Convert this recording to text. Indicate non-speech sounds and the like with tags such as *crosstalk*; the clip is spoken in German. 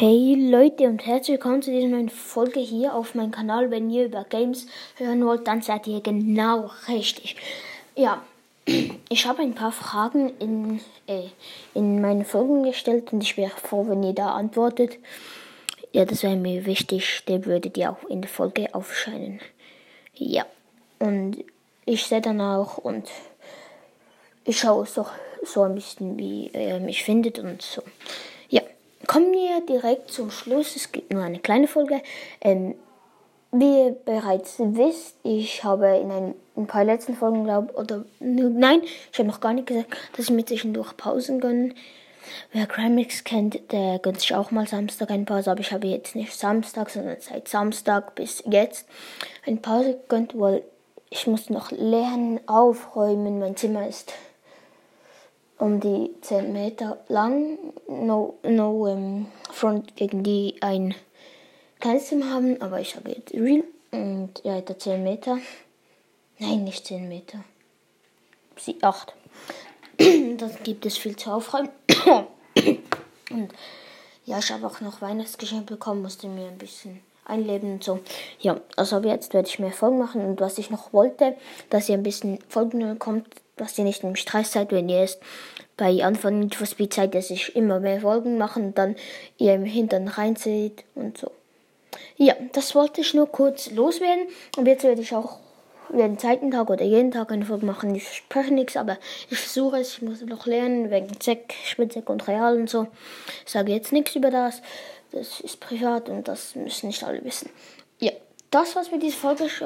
Hey Leute und herzlich willkommen zu dieser neuen Folge hier auf meinem Kanal. Wenn ihr über Games hören wollt, dann seid ihr genau richtig. Ja, *clears throat* ich habe ein paar Fragen in, äh, in meine Folgen gestellt und ich wäre froh, wenn ihr da antwortet. Ja, das wäre mir wichtig. Der würdet ihr auch in der Folge aufscheinen. Ja, und ich sehe dann auch und ich schaue so, so ein bisschen, wie ihr mich findet und so. Kommen wir direkt zum Schluss. Es gibt nur eine kleine Folge. Ähm, wie ihr bereits wisst, ich habe in ein, ein paar letzten Folgen, glaube oder nein, ich habe noch gar nicht gesagt, dass ich mir zwischendurch Pausen gönne. Wer Crimix kennt, der gönnt sich auch mal Samstag eine Pause, aber ich habe jetzt nicht Samstag, sondern seit Samstag bis jetzt eine Pause gegönnt, weil ich muss noch lernen, aufräumen. Mein Zimmer ist um die 10 Meter lang, no, no ähm, Front gegen die ein kleines haben, aber ich habe jetzt Real und ja, etwa 10 Meter. Nein, nicht 10 Meter. Sie 8. *clears throat* Dann gibt es viel zu aufräumen. *clears throat* und ja, ich habe auch noch Weihnachtsgeschenk bekommen, musste mir ein bisschen einleben und so. Ja, also jetzt werde ich mehr Folgen machen und was ich noch wollte, dass ihr ein bisschen Folgen bekommt, dass ihr nicht im Stress seid, wenn ihr es bei Anfang Need for Speed seid, dass ich immer mehr Folgen machen und dann ihr im Hintern reinseht und so. Ja, das wollte ich nur kurz loswerden. Und jetzt werde ich auch jeden zweiten Tag oder jeden Tag eine Folge machen. Ich spreche nichts, aber ich versuche es. Ich muss noch lernen wegen Zeck, Spitzek und Real und so. Ich sage jetzt nichts über das. Das ist privat und das müssen nicht alle wissen. Ja, das war's mit dieser Folge.